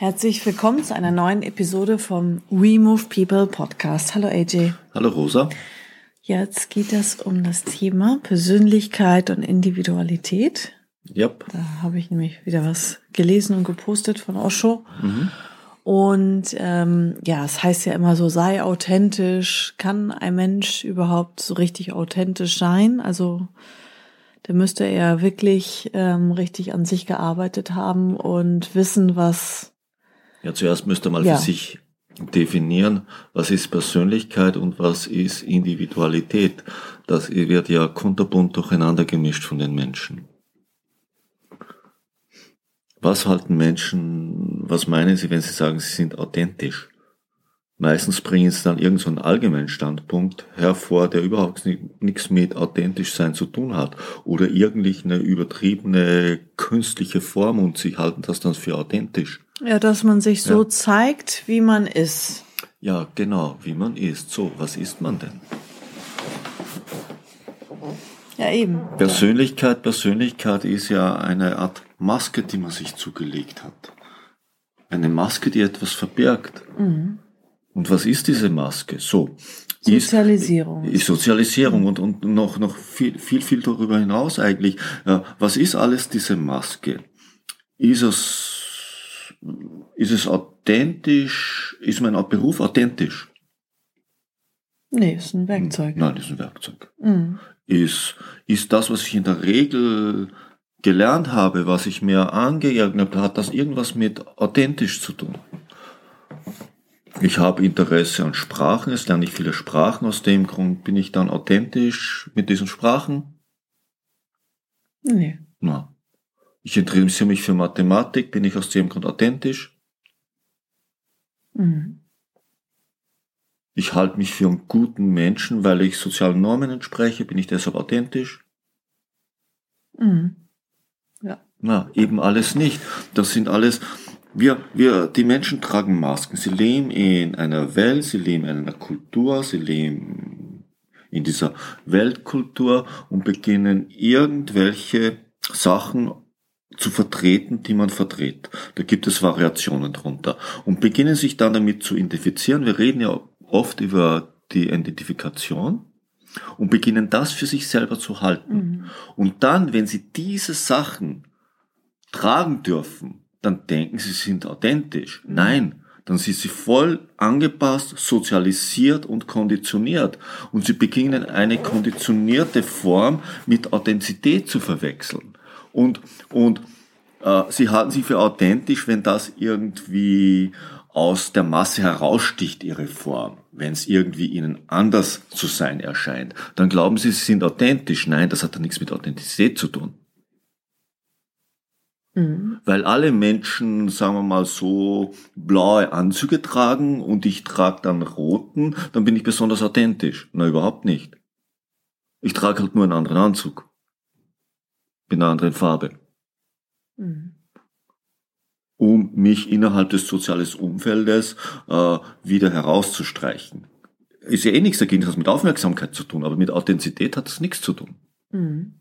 Herzlich willkommen zu einer neuen Episode vom We Move People Podcast. Hallo AJ. Hallo Rosa. Jetzt geht es um das Thema Persönlichkeit und Individualität. Yep. Da habe ich nämlich wieder was gelesen und gepostet von Osho. Mhm. Und ähm, ja, es heißt ja immer so, sei authentisch. Kann ein Mensch überhaupt so richtig authentisch sein? Also der müsste er wirklich ähm, richtig an sich gearbeitet haben und wissen, was ja, zuerst müsste man ja. für sich definieren, was ist Persönlichkeit und was ist Individualität. Das wird ja kunterbunt durcheinander gemischt von den Menschen. Was halten Menschen, was meinen sie, wenn sie sagen, sie sind authentisch? Meistens bringen sie dann irgendeinen so allgemeinen Standpunkt hervor, der überhaupt nichts mit authentisch sein zu tun hat. Oder irgendwie eine übertriebene künstliche Form und sie halten das dann für authentisch. Ja, dass man sich so ja. zeigt, wie man ist. Ja, genau, wie man ist. So, was ist man denn? Ja, eben. Persönlichkeit, Persönlichkeit ist ja eine Art Maske, die man sich zugelegt hat. Eine Maske, die etwas verbirgt. Mhm. Und was ist diese Maske? So. Sozialisierung. Ist, ist Sozialisierung und, und noch, noch viel, viel, viel darüber hinaus eigentlich. Was ist alles diese Maske? Ist es, ist es authentisch? Ist mein Beruf authentisch? Nee, ist ein Werkzeug. Nein, ist ein Werkzeug. Mhm. Ist, ist das, was ich in der Regel gelernt habe, was ich mir angeeignet habe, hat das irgendwas mit authentisch zu tun? Ich habe Interesse an Sprachen, es lerne ich viele Sprachen, aus dem Grund bin ich dann authentisch mit diesen Sprachen? Nee. Na. Ich interessiere mich für Mathematik, bin ich aus dem Grund authentisch? Mhm. Ich halte mich für einen guten Menschen, weil ich sozialen Normen entspreche, bin ich deshalb authentisch? Mhm. Ja. Na, eben alles nicht. Das sind alles, wir, wir, die Menschen tragen Masken. Sie leben in einer Welt, sie leben in einer Kultur, sie leben in dieser Weltkultur und beginnen irgendwelche Sachen zu vertreten, die man vertritt. Da gibt es Variationen drunter und beginnen sich dann damit zu identifizieren. Wir reden ja oft über die Identifikation und beginnen das für sich selber zu halten. Mhm. Und dann, wenn sie diese Sachen tragen dürfen, dann denken sie sind authentisch. Mhm. Nein, dann sind sie voll angepasst, sozialisiert und konditioniert. Und sie beginnen eine konditionierte Form mit Authentizität zu verwechseln. Und, und äh, sie halten sich für authentisch, wenn das irgendwie aus der Masse heraussticht, ihre Form. Wenn es irgendwie ihnen anders zu sein erscheint, dann glauben sie, sie sind authentisch. Nein, das hat ja nichts mit Authentizität zu tun. Mhm. Weil alle Menschen, sagen wir mal so, blaue Anzüge tragen und ich trage dann roten, dann bin ich besonders authentisch. Na, überhaupt nicht. Ich trage halt nur einen anderen Anzug. In einer anderen Farbe. Mhm. Um mich innerhalb des sozialen Umfeldes äh, wieder herauszustreichen. Ist ja eh nichts dagegen, das hat mit Aufmerksamkeit zu tun, aber mit Authentizität hat das nichts zu tun. Mhm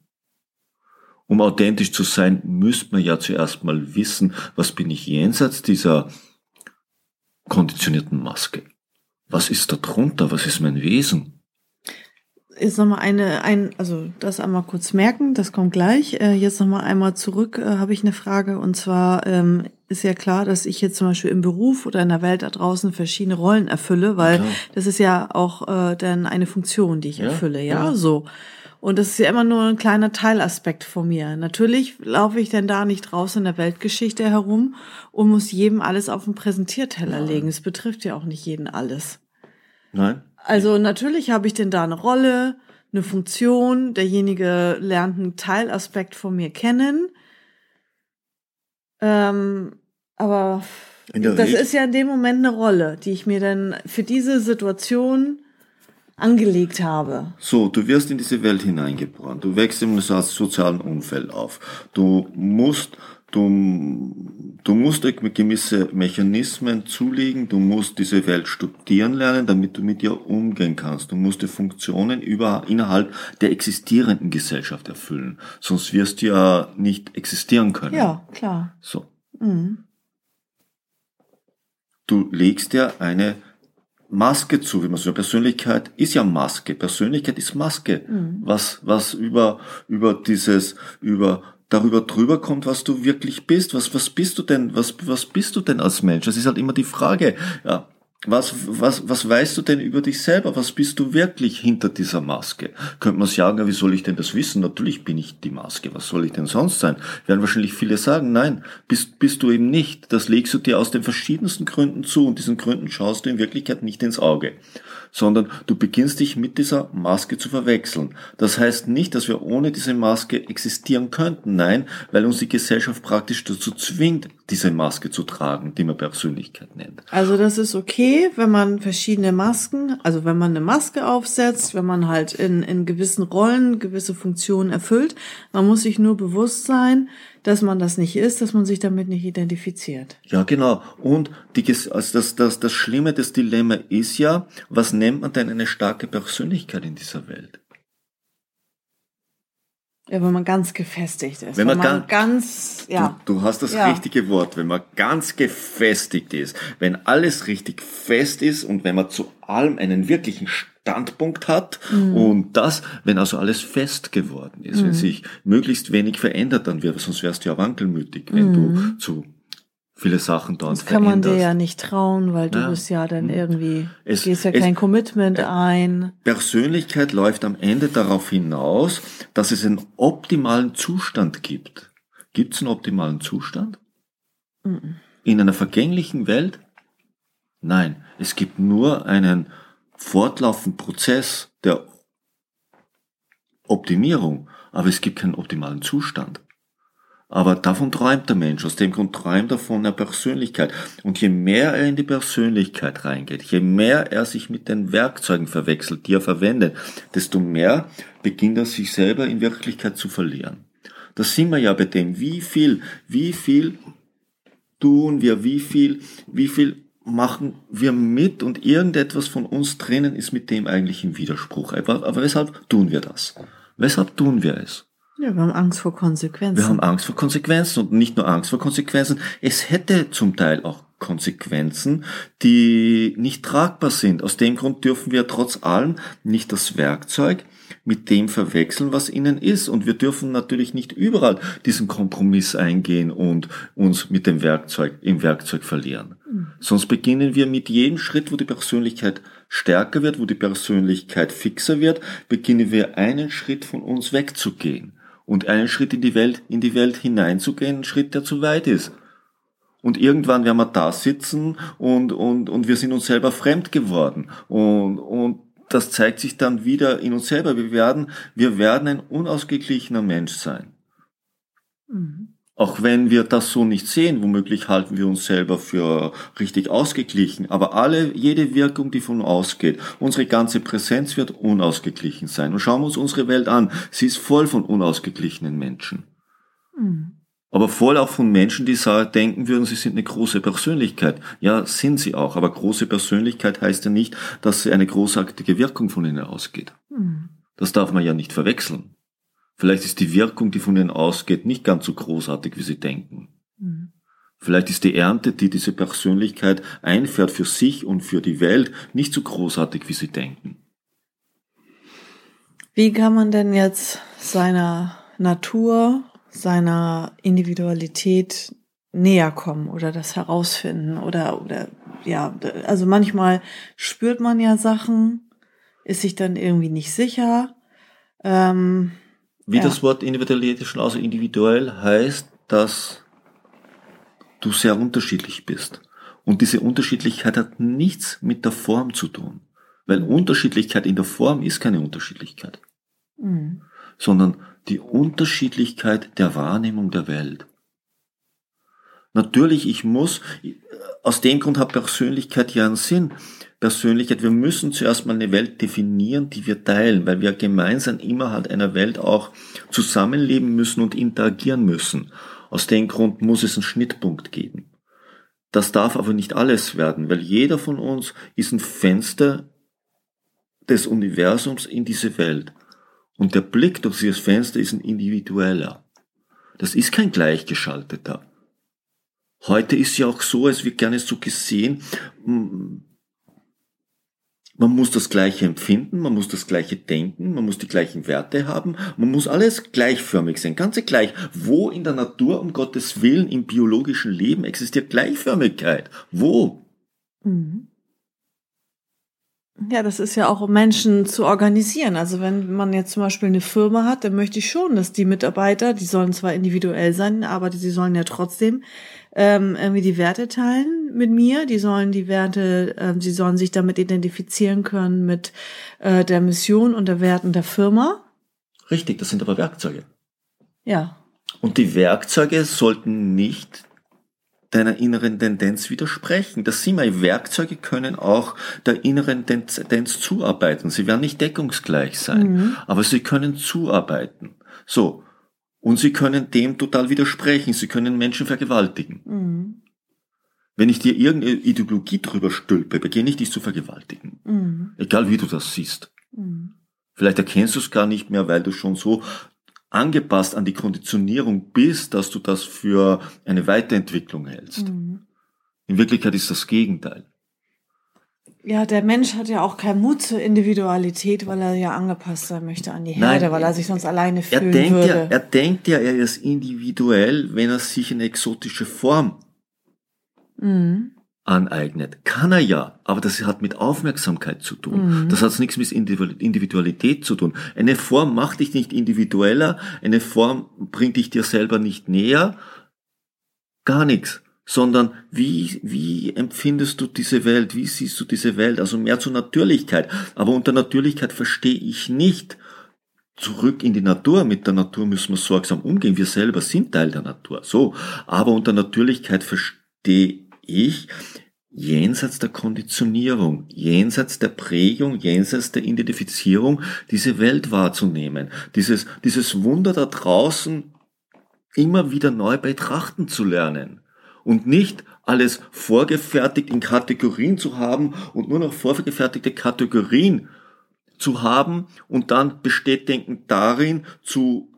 um authentisch zu sein, müsste man ja zuerst mal wissen, was bin ich jenseits dieser konditionierten Maske? Was ist da drunter? Was ist mein Wesen? Jetzt nochmal eine, ein, also das einmal kurz merken, das kommt gleich. Äh, jetzt nochmal einmal zurück, äh, habe ich eine Frage. Und zwar ähm, ist ja klar, dass ich jetzt zum Beispiel im Beruf oder in der Welt da draußen verschiedene Rollen erfülle, weil klar. das ist ja auch äh, dann eine Funktion, die ich ja, erfülle, ja, ja. so. Und das ist ja immer nur ein kleiner Teilaspekt von mir. Natürlich laufe ich denn da nicht draußen in der Weltgeschichte herum und muss jedem alles auf den Präsentierteller Nein. legen. Es betrifft ja auch nicht jeden alles. Nein. Also natürlich habe ich denn da eine Rolle, eine Funktion. Derjenige lernt einen Teilaspekt von mir kennen. Ähm, aber das Regel. ist ja in dem Moment eine Rolle, die ich mir dann für diese Situation angelegt habe. So, du wirst in diese Welt hineingeboren. Du wächst im sozialen Umfeld auf. Du musst Du, du musst gewisse Mechanismen zulegen, du musst diese Welt studieren lernen, damit du mit ihr umgehen kannst. Du musst die Funktionen über, innerhalb der existierenden Gesellschaft erfüllen. Sonst wirst du ja nicht existieren können. Ja, klar. So. Mhm. Du legst dir eine Maske zu, wie man so Persönlichkeit ist ja Maske. Persönlichkeit ist Maske. Mhm. Was, was über, über dieses, über darüber drüber kommt, was du wirklich bist. Was, was bist du denn, was, was bist du denn als Mensch? Das ist halt immer die Frage. Ja, was, was, was weißt du denn über dich selber? Was bist du wirklich hinter dieser Maske? Könnte man sagen, wie soll ich denn das wissen? Natürlich bin ich die Maske. Was soll ich denn sonst sein? Werden wahrscheinlich viele sagen, nein, bist, bist du eben nicht. Das legst du dir aus den verschiedensten Gründen zu und diesen Gründen schaust du in Wirklichkeit nicht ins Auge sondern du beginnst dich mit dieser Maske zu verwechseln. Das heißt nicht, dass wir ohne diese Maske existieren könnten. Nein, weil uns die Gesellschaft praktisch dazu zwingt, diese Maske zu tragen, die man Persönlichkeit nennt. Also das ist okay, wenn man verschiedene Masken, also wenn man eine Maske aufsetzt, wenn man halt in, in gewissen Rollen gewisse Funktionen erfüllt. Man muss sich nur bewusst sein, dass man das nicht ist, dass man sich damit nicht identifiziert. Ja, genau. Und die, also das, das, das Schlimme, das Dilemma ist ja, was nennt man denn eine starke Persönlichkeit in dieser Welt? Ja, wenn man ganz gefestigt ist. Wenn man, wenn man ganz, ja. Du, du hast das ja. richtige Wort, wenn man ganz gefestigt ist, wenn alles richtig fest ist und wenn man zu allem einen wirklichen Standpunkt hat mhm. und das, wenn also alles fest geworden ist, mhm. wenn sich möglichst wenig verändert, dann wird, sonst wärst du ja wankelmütig, wenn mhm. du zu viele Sachen dort Das kann man dir ja nicht trauen, weil du ja. bist ja dann mhm. irgendwie, es, gehst ja kein es, Commitment ein. Persönlichkeit läuft am Ende darauf hinaus, dass es einen optimalen Zustand gibt. Gibt es einen optimalen Zustand? Mhm. In einer vergänglichen Welt? Nein, es gibt nur einen fortlaufenden Prozess der Optimierung, aber es gibt keinen optimalen Zustand. Aber davon träumt der Mensch, aus dem Grund träumt er von der Persönlichkeit. Und je mehr er in die Persönlichkeit reingeht, je mehr er sich mit den Werkzeugen verwechselt, die er verwendet, desto mehr beginnt er sich selber in Wirklichkeit zu verlieren. Da sind wir ja bei dem, wie viel, wie viel tun wir, wie viel, wie viel machen wir mit und irgendetwas von uns drinnen ist mit dem eigentlich im Widerspruch. Aber, aber weshalb tun wir das? Weshalb tun wir es? Ja, wir haben Angst vor Konsequenzen. Wir haben Angst vor Konsequenzen und nicht nur Angst vor Konsequenzen. Es hätte zum Teil auch Konsequenzen, die nicht tragbar sind. Aus dem Grund dürfen wir trotz allem nicht das Werkzeug mit dem verwechseln, was innen ist. Und wir dürfen natürlich nicht überall diesen Kompromiss eingehen und uns mit dem Werkzeug, im Werkzeug verlieren. Mhm. Sonst beginnen wir mit jedem Schritt, wo die Persönlichkeit stärker wird, wo die Persönlichkeit fixer wird, beginnen wir einen Schritt von uns wegzugehen und einen Schritt in die Welt, in die Welt hineinzugehen, ein Schritt, der zu weit ist. Und irgendwann werden wir da sitzen und, und, und wir sind uns selber fremd geworden. Und, und das zeigt sich dann wieder in uns selber. Wir werden, wir werden ein unausgeglichener Mensch sein. Mhm. Auch wenn wir das so nicht sehen, womöglich halten wir uns selber für richtig ausgeglichen. Aber alle, jede Wirkung, die von ausgeht, unsere ganze Präsenz wird unausgeglichen sein. Und schauen wir uns unsere Welt an. Sie ist voll von unausgeglichenen Menschen. Mhm. Aber voll auch von Menschen, die sagen, denken würden, sie sind eine große Persönlichkeit. Ja, sind sie auch. Aber große Persönlichkeit heißt ja nicht, dass sie eine großartige Wirkung von ihnen ausgeht. Mhm. Das darf man ja nicht verwechseln. Vielleicht ist die Wirkung, die von ihnen ausgeht, nicht ganz so großartig, wie sie denken. Mhm. Vielleicht ist die Ernte, die diese Persönlichkeit einfährt für sich und für die Welt, nicht so großartig, wie sie denken. Wie kann man denn jetzt seiner Natur, seiner Individualität näher kommen oder das herausfinden oder, oder, ja, also manchmal spürt man ja Sachen, ist sich dann irgendwie nicht sicher, ähm, wie ja. das Wort Individualität schon also individuell heißt, dass du sehr unterschiedlich bist. Und diese Unterschiedlichkeit hat nichts mit der Form zu tun. Weil Unterschiedlichkeit in der Form ist keine Unterschiedlichkeit. Mhm. Sondern die Unterschiedlichkeit der Wahrnehmung der Welt. Natürlich, ich muss, aus dem Grund hat Persönlichkeit ja einen Sinn. Persönlichkeit, wir müssen zuerst mal eine Welt definieren, die wir teilen, weil wir gemeinsam immer halt einer Welt auch zusammenleben müssen und interagieren müssen. Aus dem Grund muss es einen Schnittpunkt geben. Das darf aber nicht alles werden, weil jeder von uns ist ein Fenster des Universums in diese Welt. Und der Blick durch dieses Fenster ist ein individueller. Das ist kein gleichgeschalteter. Heute ist ja auch so, es wird gerne so gesehen, man muss das Gleiche empfinden, man muss das Gleiche denken, man muss die gleichen Werte haben, man muss alles gleichförmig sein, ganz gleich. Wo in der Natur, um Gottes Willen, im biologischen Leben existiert Gleichförmigkeit? Wo? Mhm. Ja, das ist ja auch, um Menschen zu organisieren. Also wenn man jetzt zum Beispiel eine Firma hat, dann möchte ich schon, dass die Mitarbeiter, die sollen zwar individuell sein, aber sie sollen ja trotzdem ähm, irgendwie die Werte teilen mit mir. Die sollen die Werte, ähm, sie sollen sich damit identifizieren können mit äh, der Mission und der Werten der Firma. Richtig, das sind aber Werkzeuge. Ja. Und die Werkzeuge sollten nicht deiner inneren Tendenz widersprechen. Das sind mal Werkzeuge können auch der inneren Tendenz zuarbeiten. Sie werden nicht deckungsgleich sein, mhm. aber sie können zuarbeiten. So. Und sie können dem total widersprechen. Sie können Menschen vergewaltigen. Mhm. Wenn ich dir irgendeine Ideologie drüber stülpe, beginne ich dich zu vergewaltigen. Mhm. Egal wie du das siehst. Mhm. Vielleicht erkennst du es gar nicht mehr, weil du schon so angepasst an die Konditionierung bist, dass du das für eine Weiterentwicklung hältst. Mhm. In Wirklichkeit ist das Gegenteil. Ja, der Mensch hat ja auch keinen Mut zur Individualität, weil er ja angepasst sein möchte an die Herde, Nein, weil er sich sonst alleine fühlen er denkt würde. Ja, er denkt ja, er ist individuell, wenn er sich eine exotische Form mhm aneignet. Kann er ja, aber das hat mit Aufmerksamkeit zu tun. Mhm. Das hat nichts mit Individualität zu tun. Eine Form macht dich nicht individueller, eine Form bringt dich dir selber nicht näher, gar nichts. Sondern wie, wie empfindest du diese Welt? Wie siehst du diese Welt? Also mehr zur Natürlichkeit. Aber unter Natürlichkeit verstehe ich nicht, zurück in die Natur. Mit der Natur müssen wir sorgsam umgehen. Wir selber sind Teil der Natur. So. Aber unter Natürlichkeit verstehe ich jenseits der Konditionierung, jenseits der Prägung, jenseits der Identifizierung diese Welt wahrzunehmen, dieses, dieses Wunder da draußen immer wieder neu betrachten zu lernen. Und nicht alles vorgefertigt in Kategorien zu haben und nur noch vorgefertigte Kategorien zu haben und dann besteht Denken darin zu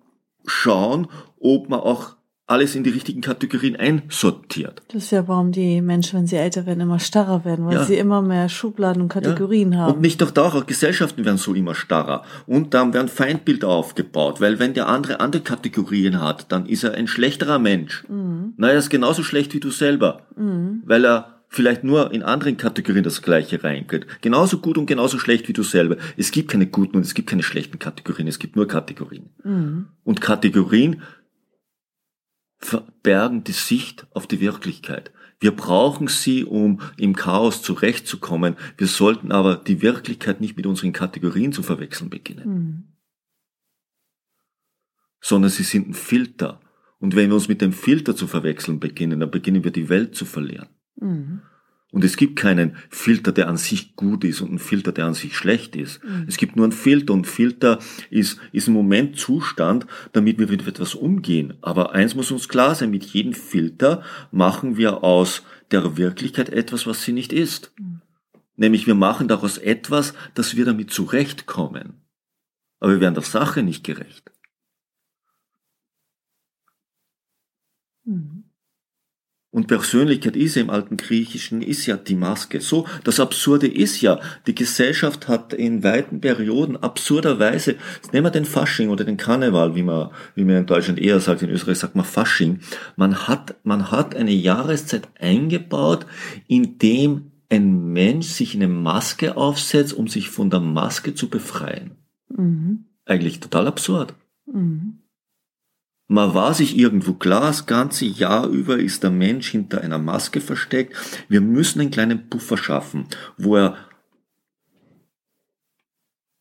schauen, ob man auch alles in die richtigen Kategorien einsortiert. Das ist ja, warum die Menschen, wenn sie älter werden, immer starrer werden, weil ja. sie immer mehr Schubladen und Kategorien ja. haben. Und nicht doch da auch Gesellschaften werden so immer starrer. Und dann werden Feindbilder aufgebaut, weil wenn der andere andere Kategorien hat, dann ist er ein schlechterer Mensch. Mhm. Na, er ist genauso schlecht wie du selber, mhm. weil er vielleicht nur in anderen Kategorien das Gleiche reingeht. Genauso gut und genauso schlecht wie du selber. Es gibt keine guten und es gibt keine schlechten Kategorien, es gibt nur Kategorien. Mhm. Und Kategorien verbergen die Sicht auf die Wirklichkeit. Wir brauchen sie, um im Chaos zurechtzukommen. Wir sollten aber die Wirklichkeit nicht mit unseren Kategorien zu verwechseln beginnen. Mhm. Sondern sie sind ein Filter. Und wenn wir uns mit dem Filter zu verwechseln beginnen, dann beginnen wir die Welt zu verlieren. Mhm. Und es gibt keinen Filter, der an sich gut ist und einen Filter, der an sich schlecht ist. Mhm. Es gibt nur einen Filter und Filter ist, ist ein Momentzustand, damit wir mit etwas umgehen. Aber eins muss uns klar sein, mit jedem Filter machen wir aus der Wirklichkeit etwas, was sie nicht ist. Mhm. Nämlich wir machen daraus etwas, dass wir damit zurechtkommen. Aber wir werden der Sache nicht gerecht. Mhm. Und Persönlichkeit ist ja im alten Griechischen, ist ja die Maske. So, das Absurde ist ja, die Gesellschaft hat in weiten Perioden absurderweise, nehmen wir den Fasching oder den Karneval, wie man, wie man in Deutschland eher sagt, in Österreich sagt man Fasching. Man hat, man hat eine Jahreszeit eingebaut, in dem ein Mensch sich eine Maske aufsetzt, um sich von der Maske zu befreien. Mhm. Eigentlich total absurd. Mhm. Man war sich irgendwo klar, das ganze Jahr über ist der Mensch hinter einer Maske versteckt. Wir müssen einen kleinen Puffer schaffen, wo er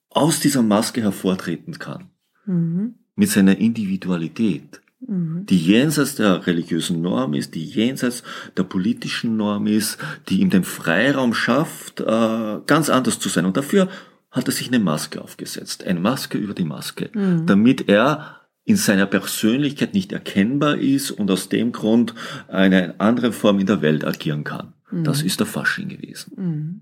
aus dieser Maske hervortreten kann. Mhm. Mit seiner Individualität. die jenseits der religiösen Norm ist, die jenseits der politischen Norm ist, die ihm den Freiraum schafft, äh, ganz anders zu sein. Und dafür hat er sich eine Maske aufgesetzt, eine Maske über die Maske, mhm. damit er in seiner Persönlichkeit nicht erkennbar ist und aus dem Grund eine andere Form in der Welt agieren kann. Mhm. Das ist der Fasching gewesen. Mhm.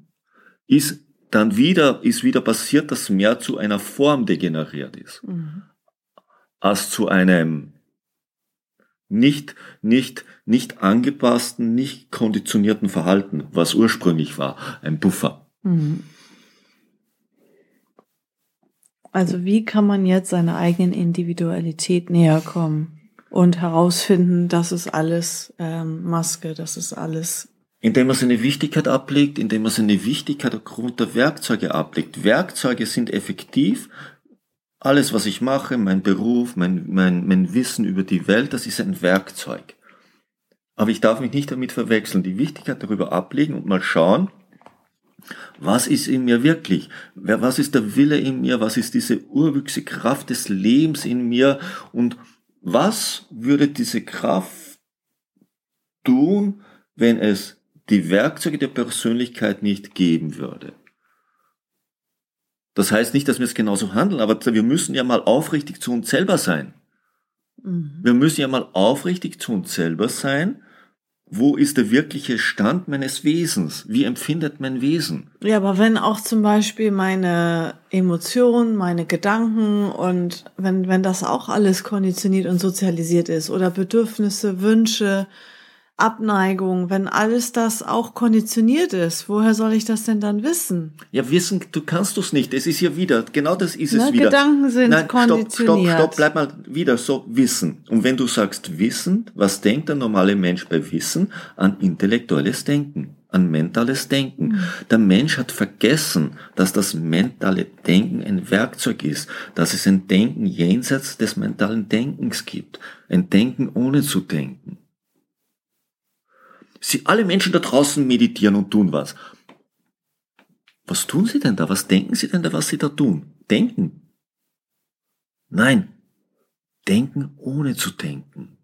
Ist dann wieder, ist wieder passiert, dass mehr zu einer Form degeneriert ist, mhm. als zu einem nicht, nicht, nicht angepassten, nicht konditionierten Verhalten, was ursprünglich war, ein Buffer. Mhm. Also wie kann man jetzt seiner eigenen Individualität näher kommen und herausfinden, das ist alles ähm, Maske, das ist alles. Indem man seine Wichtigkeit ablegt, indem man seine Wichtigkeit aufgrund der Werkzeuge ablegt. Werkzeuge sind effektiv, alles, was ich mache, mein Beruf, mein, mein, mein Wissen über die Welt, das ist ein Werkzeug. Aber ich darf mich nicht damit verwechseln, die Wichtigkeit darüber ablegen und mal schauen, was ist in mir wirklich? Was ist der Wille in mir? Was ist diese urwüchse Kraft des Lebens in mir? Und was würde diese Kraft tun, wenn es die Werkzeuge der Persönlichkeit nicht geben würde? Das heißt nicht, dass wir es genauso handeln, aber wir müssen ja mal aufrichtig zu uns selber sein. Mhm. Wir müssen ja mal aufrichtig zu uns selber sein. Wo ist der wirkliche Stand meines Wesens? Wie empfindet mein Wesen? Ja, aber wenn auch zum Beispiel meine Emotionen, meine Gedanken und wenn, wenn das auch alles konditioniert und sozialisiert ist oder Bedürfnisse, Wünsche, Abneigung, wenn alles das auch konditioniert ist, woher soll ich das denn dann wissen? Ja, wissen, du kannst es nicht. Es ist ja wieder, genau das ist es Na, wieder. Gedanken sind Nein, konditioniert. Stopp, stopp, stopp, bleib mal wieder so, Wissen. Und wenn du sagst Wissen, was denkt der normale Mensch bei Wissen? An intellektuelles Denken, an mentales Denken. Mhm. Der Mensch hat vergessen, dass das mentale Denken ein Werkzeug ist, dass es ein Denken jenseits des mentalen Denkens gibt. Ein Denken ohne zu denken. Sie, alle Menschen da draußen meditieren und tun was. Was tun sie denn da? Was denken sie denn da, was sie da tun? Denken. Nein. Denken ohne zu denken.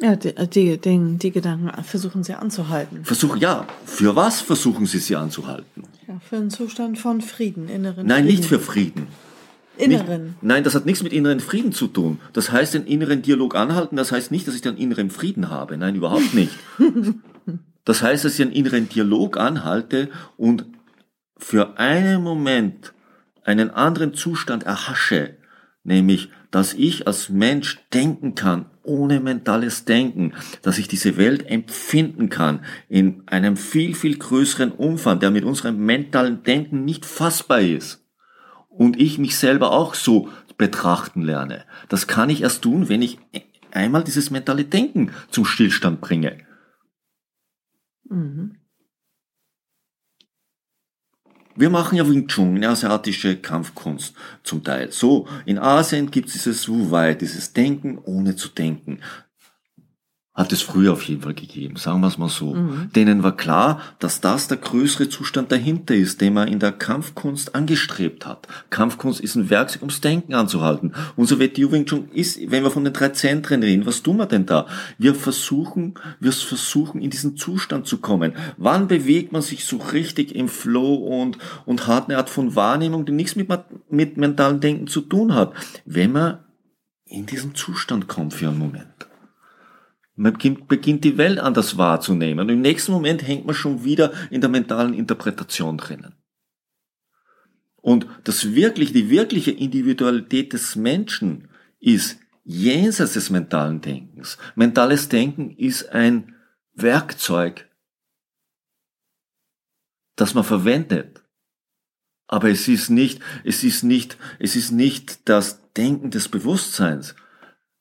Ja, die, die, die, die Gedanken versuchen sie anzuhalten. Versuchen, ja. Für was versuchen sie sie anzuhalten? Ja, für einen Zustand von Frieden, inneren Nein, Frieden. nicht für Frieden. Inneren. Nicht, nein, das hat nichts mit inneren Frieden zu tun. Das heißt, den inneren Dialog anhalten, das heißt nicht, dass ich dann inneren Frieden habe. Nein, überhaupt nicht. das heißt, dass ich einen inneren Dialog anhalte und für einen Moment einen anderen Zustand erhasche, nämlich, dass ich als Mensch denken kann, ohne mentales Denken, dass ich diese Welt empfinden kann in einem viel, viel größeren Umfang, der mit unserem mentalen Denken nicht fassbar ist und ich mich selber auch so betrachten lerne. Das kann ich erst tun, wenn ich einmal dieses mentale Denken zum Stillstand bringe. Mhm. Wir machen ja Wing Chun, eine asiatische Kampfkunst zum Teil. So, in Asien gibt es dieses Wu Wei, dieses Denken ohne zu denken hat es früher auf jeden Fall gegeben, sagen wir es mal so. Mhm. Denen war klar, dass das der größere Zustand dahinter ist, den man in der Kampfkunst angestrebt hat. Kampfkunst ist ein Werkzeug, ums Denken anzuhalten. Unser WTU Wing Chun ist, wenn wir von den drei Zentren reden, was tun wir denn da? Wir versuchen, wir versuchen in diesen Zustand zu kommen. Wann bewegt man sich so richtig im Flow und, und hat eine Art von Wahrnehmung, die nichts mit, mit mentalem Denken zu tun hat? Wenn man in diesen Zustand kommt für einen Moment. Man beginnt die Welt anders wahrzunehmen. Und im nächsten Moment hängt man schon wieder in der mentalen Interpretation drinnen. Und das wirklich, die wirkliche Individualität des Menschen ist jenseits des mentalen Denkens. Mentales Denken ist ein Werkzeug, das man verwendet. Aber es ist nicht, es ist nicht, es ist nicht das Denken des Bewusstseins,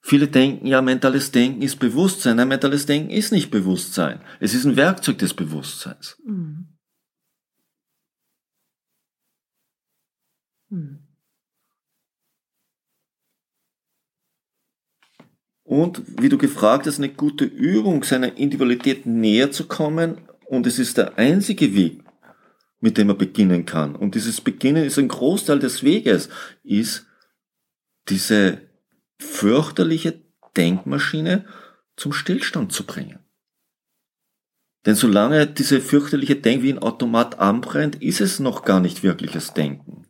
Viele denken ja, mentales Denken ist Bewusstsein. Nein, mentales Denken ist nicht Bewusstsein. Es ist ein Werkzeug des Bewusstseins. Mhm. Mhm. Und wie du gefragt hast, eine gute Übung, seiner Individualität näher zu kommen. Und es ist der einzige Weg, mit dem man beginnen kann. Und dieses Beginnen ist ein Großteil des Weges, ist diese fürchterliche Denkmaschine zum Stillstand zu bringen. Denn solange diese fürchterliche Denk wie ein Automat anbrennt, ist es noch gar nicht wirkliches Denken.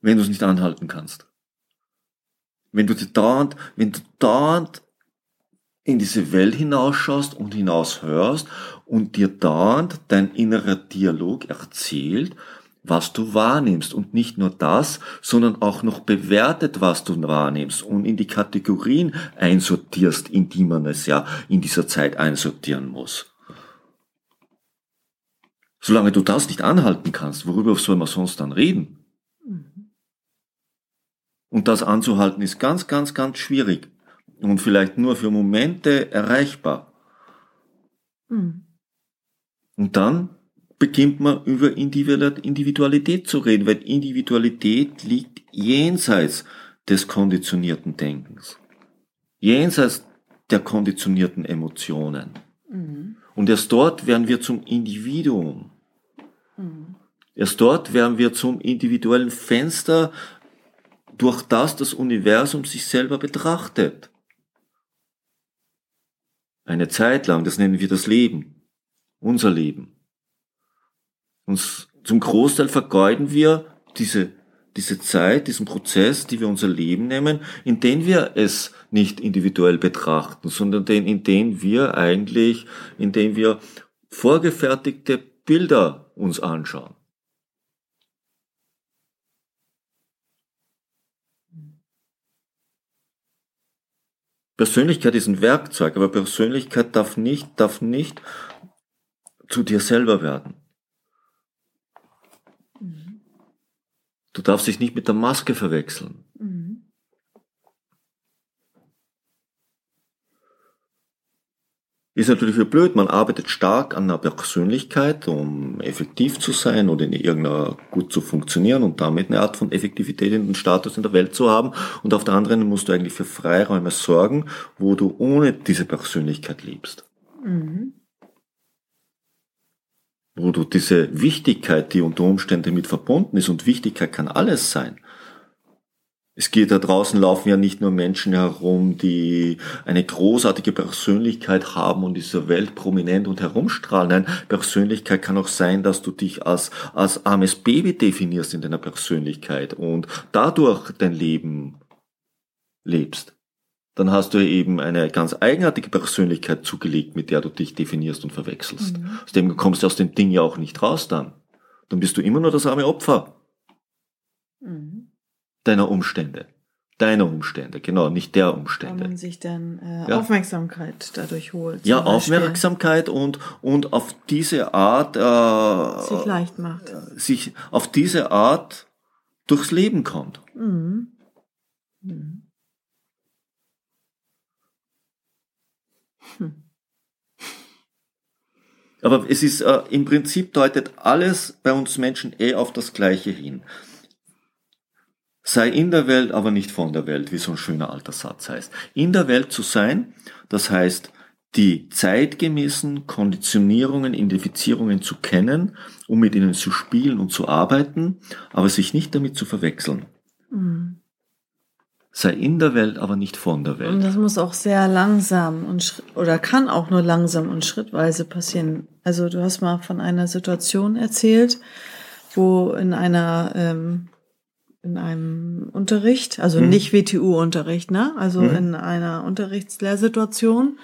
Wenn du es nicht anhalten kannst. Wenn du dauernd, wenn du dauernd in diese Welt hinausschaust und hinaushörst und dir dauernd dein innerer Dialog erzählt, was du wahrnimmst und nicht nur das, sondern auch noch bewertet, was du wahrnimmst und in die Kategorien einsortierst, in die man es ja in dieser Zeit einsortieren muss. Solange du das nicht anhalten kannst, worüber soll man sonst dann reden? Mhm. Und das anzuhalten ist ganz, ganz, ganz schwierig und vielleicht nur für Momente erreichbar. Mhm. Und dann beginnt man über Individualität zu reden, weil Individualität liegt jenseits des konditionierten Denkens, jenseits der konditionierten Emotionen. Mhm. Und erst dort werden wir zum Individuum. Mhm. Erst dort werden wir zum individuellen Fenster, durch das das Universum sich selber betrachtet. Eine Zeit lang, das nennen wir das Leben, unser Leben. Und zum Großteil vergeuden wir diese, diese Zeit, diesen Prozess, die wir unser Leben nehmen, in den wir es nicht individuell betrachten, sondern den, in den wir eigentlich, in den wir vorgefertigte Bilder uns anschauen. Persönlichkeit ist ein Werkzeug, aber Persönlichkeit darf nicht, darf nicht zu dir selber werden. Du darfst dich nicht mit der Maske verwechseln. Mhm. Ist natürlich für blöd, man arbeitet stark an einer Persönlichkeit, um effektiv zu sein oder in irgendeiner gut zu funktionieren und damit eine Art von Effektivität den Status in der Welt zu haben. Und auf der anderen musst du eigentlich für Freiräume sorgen, wo du ohne diese Persönlichkeit lebst. Mhm wo du diese Wichtigkeit, die unter Umständen mit verbunden ist, und Wichtigkeit kann alles sein. Es geht da draußen laufen ja nicht nur Menschen herum, die eine großartige Persönlichkeit haben und dieser Welt prominent und herumstrahlen. Nein, Persönlichkeit kann auch sein, dass du dich als, als armes Baby definierst in deiner Persönlichkeit und dadurch dein Leben lebst dann hast du eben eine ganz eigenartige Persönlichkeit zugelegt, mit der du dich definierst und verwechselst. Mhm. Aus dem kommst du aus dem Ding ja auch nicht raus dann. Dann bist du immer nur das arme Opfer mhm. deiner Umstände. Deiner Umstände, genau, nicht der Umstände. Weil man sich dann äh, ja. Aufmerksamkeit dadurch holt. Ja, Aufmerksamkeit und, und auf diese Art äh, sich leicht macht. Sich auf diese Art durchs Leben kommt. Mhm. Mhm. Aber es ist äh, im Prinzip deutet alles bei uns Menschen eh auf das Gleiche hin. Sei in der Welt, aber nicht von der Welt, wie so ein schöner alter Satz heißt. In der Welt zu sein, das heißt, die zeitgemäßen Konditionierungen, Identifizierungen zu kennen, um mit ihnen zu spielen und zu arbeiten, aber sich nicht damit zu verwechseln. Mhm sei in der Welt, aber nicht von der Welt. Und das muss auch sehr langsam und oder kann auch nur langsam und schrittweise passieren. Also du hast mal von einer Situation erzählt, wo in einer ähm, in einem Unterricht, also mhm. nicht WTU-Unterricht, ne? Also mhm. in einer Unterrichtslehrsituation,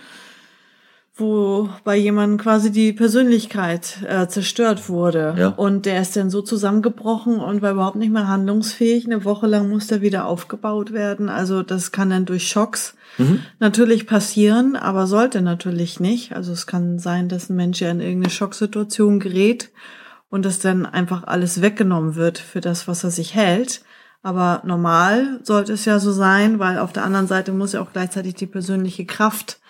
wo bei jemandem quasi die Persönlichkeit äh, zerstört wurde. Ja. Und der ist dann so zusammengebrochen und war überhaupt nicht mehr handlungsfähig. Eine Woche lang muss der wieder aufgebaut werden. Also das kann dann durch Schocks mhm. natürlich passieren, aber sollte natürlich nicht. Also es kann sein, dass ein Mensch ja in irgendeine Schocksituation gerät und dass dann einfach alles weggenommen wird für das, was er sich hält. Aber normal sollte es ja so sein, weil auf der anderen Seite muss ja auch gleichzeitig die persönliche Kraft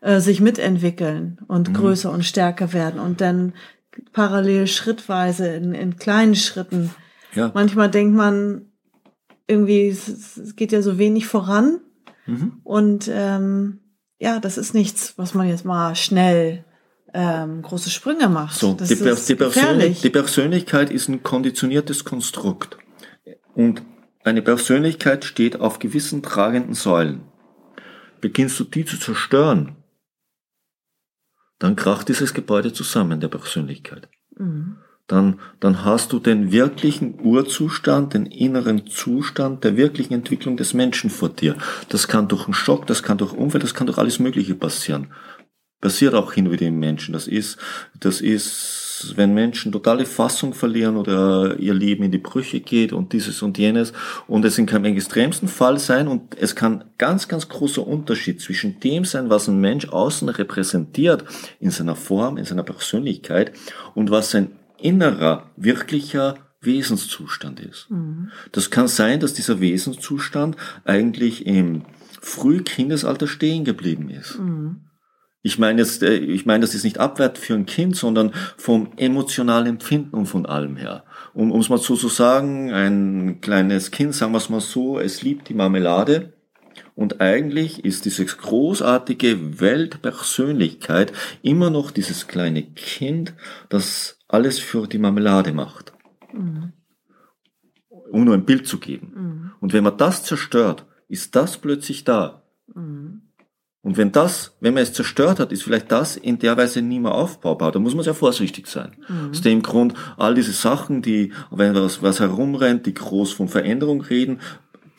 äh, sich mitentwickeln und mhm. größer und stärker werden und dann parallel schrittweise in, in kleinen Schritten. Ja. Manchmal denkt man, irgendwie, es, geht ja so wenig voran. Mhm. Und ähm, ja, das ist nichts, was man jetzt mal schnell ähm, große Sprünge macht. So, die, ist die, Persönlich die Persönlichkeit ist ein konditioniertes Konstrukt. Und eine Persönlichkeit steht auf gewissen tragenden Säulen. Beginnst du die zu zerstören, dann kracht dieses Gebäude zusammen der Persönlichkeit. Mhm. Dann, dann hast du den wirklichen Urzustand, den inneren Zustand der wirklichen Entwicklung des Menschen vor dir. Das kann durch einen Schock, das kann durch Umfeld, das kann durch alles Mögliche passieren. Passiert auch hin und wieder im Menschen. Das ist, das ist wenn Menschen totale Fassung verlieren oder ihr Leben in die Brüche geht und dieses und jenes. Und es kann im extremsten Fall sein und es kann ganz, ganz großer Unterschied zwischen dem sein, was ein Mensch außen repräsentiert in seiner Form, in seiner Persönlichkeit und was sein innerer, wirklicher Wesenszustand ist. Mhm. Das kann sein, dass dieser Wesenszustand eigentlich im Frühkindesalter stehen geblieben ist. Mhm. Ich meine jetzt, äh, ich meine, das ist nicht abwert für ein Kind, sondern vom emotionalen Empfinden und von allem her. Um es mal so zu sagen, ein kleines Kind, sagen wir es mal so, es liebt die Marmelade. Und eigentlich ist diese großartige Weltpersönlichkeit immer noch dieses kleine Kind, das alles für die Marmelade macht. Mhm. Um nur ein Bild zu geben. Mhm. Und wenn man das zerstört, ist das plötzlich da. Mhm. Und wenn das, wenn man es zerstört hat, ist vielleicht das in der Weise nie mehr aufbaubar. Da muss man sehr vorsichtig sein. Mhm. Aus dem Grund, all diese Sachen, die, wenn was, was herumrennt, die groß von Veränderung reden,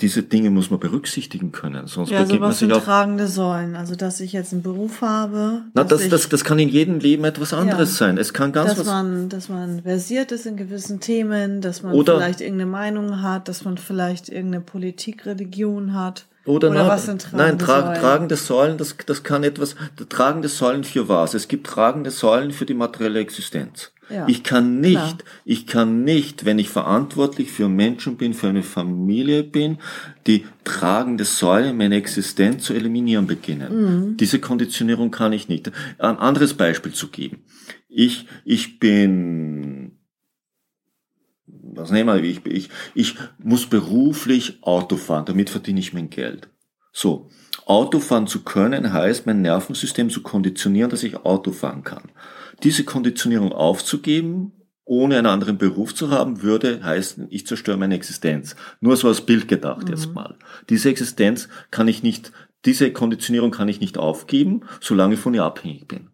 diese Dinge muss man berücksichtigen können. Sonst ja, beginnt man sich auf tragende Säulen. Also dass ich jetzt einen Beruf habe. Na, das, das, das kann in jedem Leben etwas anderes ja, sein. Es kann ganz dass was. Man, dass man versiert ist in gewissen Themen, dass man vielleicht irgendeine Meinung hat, dass man vielleicht irgendeine Politikreligion hat. Oder, Oder was sind tragende Nein, tra Säulen? tragende Säulen, das, das kann etwas, tragende Säulen für was? Es gibt tragende Säulen für die materielle Existenz. Ja, ich kann nicht, klar. ich kann nicht, wenn ich verantwortlich für Menschen bin, für eine Familie bin, die tragende Säule meiner Existenz zu eliminieren beginnen. Mhm. Diese Konditionierung kann ich nicht. Ein anderes Beispiel zu geben. Ich, ich bin was nehmen wir, ich, ich, ich muss beruflich Auto fahren, damit verdiene ich mein Geld. So, Auto fahren zu können heißt, mein Nervensystem zu konditionieren, dass ich Auto fahren kann. Diese Konditionierung aufzugeben, ohne einen anderen Beruf zu haben, würde heißen, ich zerstöre meine Existenz. Nur so als Bild gedacht mhm. jetzt mal. Diese Existenz kann ich nicht, diese Konditionierung kann ich nicht aufgeben, solange ich von ihr abhängig bin.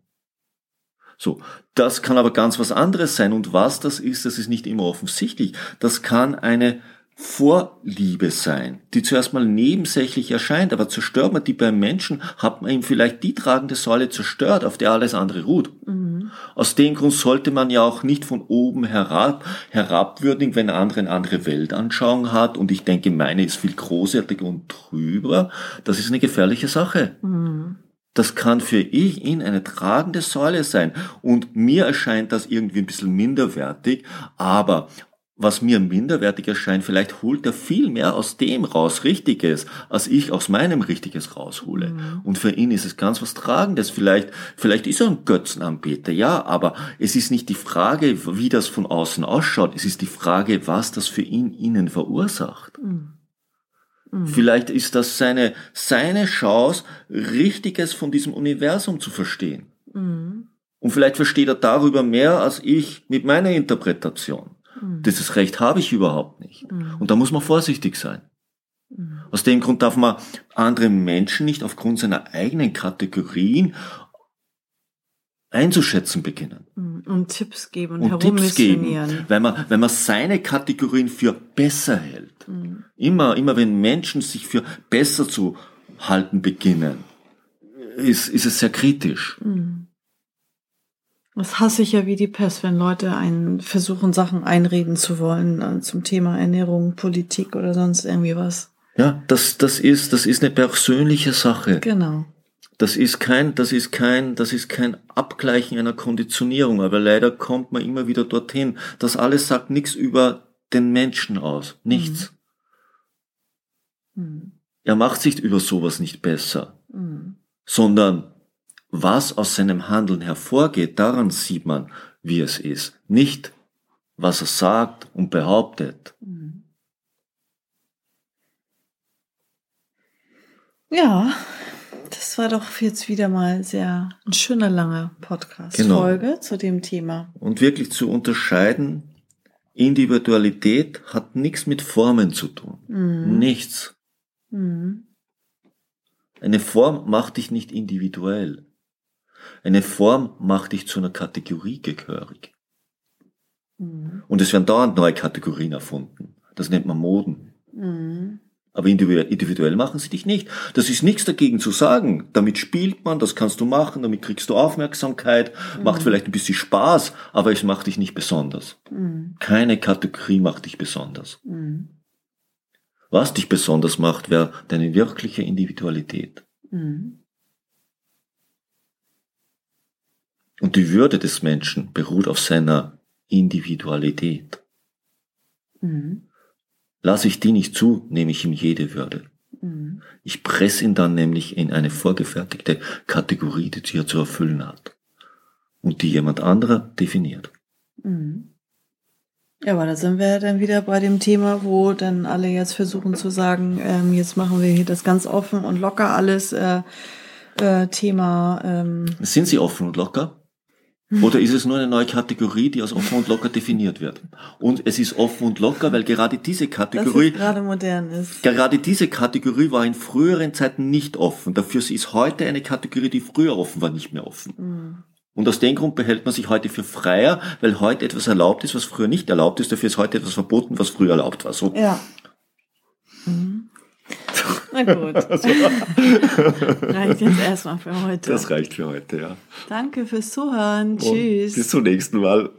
So, das kann aber ganz was anderes sein. Und was das ist, das ist nicht immer offensichtlich. Das kann eine Vorliebe sein, die zuerst mal nebensächlich erscheint, aber zerstört man die beim Menschen, hat man ihm vielleicht die tragende Säule zerstört, auf der alles andere ruht. Mhm. Aus dem Grund sollte man ja auch nicht von oben herab, herabwürdigen, wenn ein anderer eine andere Weltanschauung hat und ich denke, meine ist viel großartiger und trüber. Das ist eine gefährliche Sache. Mhm. Das kann für ich ihn eine tragende Säule sein. Und mir erscheint das irgendwie ein bisschen minderwertig, aber was mir minderwertig erscheint, vielleicht holt er viel mehr aus dem raus Richtiges, als ich aus meinem Richtiges raushole. Mhm. Und für ihn ist es ganz was Tragendes. Vielleicht, vielleicht ist er ein Götzenanbeter, ja, aber es ist nicht die Frage, wie das von außen ausschaut. Es ist die Frage, was das für ihn innen verursacht. Mhm. Mhm. Vielleicht ist das seine, seine Chance, Richtiges von diesem Universum zu verstehen. Mhm. Und vielleicht versteht er darüber mehr als ich mit meiner Interpretation. Mhm. Dieses Recht habe ich überhaupt nicht. Mhm. Und da muss man vorsichtig sein. Mhm. Aus dem Grund darf man andere Menschen nicht aufgrund seiner eigenen Kategorien einzuschätzen beginnen. Mm, und Tipps geben und, und Tipps geben, wenn man, wenn man seine Kategorien für besser hält. Mhm. Immer, immer wenn Menschen sich für besser zu halten beginnen, ist, ist es sehr kritisch. Mhm. Das hasse ich ja wie die Pest, wenn Leute einen versuchen, Sachen einreden zu wollen äh, zum Thema Ernährung, Politik oder sonst irgendwie was. Ja, das, das ist, das ist eine persönliche Sache. Genau. Das ist kein, das ist kein, das ist kein Abgleichen einer Konditionierung, aber leider kommt man immer wieder dorthin. Das alles sagt nichts über den Menschen aus. Nichts. Mhm. mhm. Er macht sich über sowas nicht besser, mhm. sondern was aus seinem Handeln hervorgeht, daran sieht man, wie es ist. Nicht, was er sagt und behauptet. Mhm. Ja, das war doch jetzt wieder mal sehr ein schöner langer Podcast-Folge genau. zu dem Thema. Und wirklich zu unterscheiden, Individualität hat nichts mit Formen zu tun. Mhm. Nichts. Mhm. Eine Form macht dich nicht individuell. Eine Form macht dich zu einer Kategorie gehörig. Mhm. Und es werden dauernd neue Kategorien erfunden. Das nennt man Moden. Mhm. Aber individu- individuell machen sie dich nicht. Das ist nichts dagegen zu sagen. Damit spielt man, das kannst du machen, damit kriegst du Aufmerksamkeit, macht vielleicht ein bisschen Spaß, aber es macht dich nicht besonders. Mhm. Keine Kategorie macht dich besonders. Mhm. Was dich besonders macht, wäre deine wirkliche Individualität. Mhm. Und die Würde des Menschen beruht auf seiner Individualität. Mhm. Lasse ich die nicht zu, nehme ich ihm jede Würde. Mhm. Ich presse ihn dann nämlich in eine vorgefertigte Kategorie, die er zu erfüllen hat. Und die jemand anderer definiert. Mhm. Ja, aber da sind wir dann wieder bei dem Thema, wo dann alle jetzt versuchen zu sagen, ähm, jetzt machen wir hier das ganz offen und locker alles äh, äh, Thema. Ähm, Sind sie offen und locker? Oder ist es nur eine neue Kategorie, die als offen und locker definiert wird? Und es ist offen und locker, weil gerade diese Kategorie, gerade modern ist. gerade diese Kategorie war in früheren Zeiten nicht offen. Dafür ist heute eine Kategorie, die früher offen war, nicht mehr offen. Mhm. Und aus dem Grund behält man sich heute für freier, weil heute etwas erlaubt ist, was früher nicht erlaubt ist. Dafür ist heute etwas verboten, was früher erlaubt war. So. Ja. Mhm. Na gut. Reicht jetzt erstmal für heute. reicht für heute, ja. Danke fürs Zuhören. Und Tschüss. Bis zum nächsten Mal.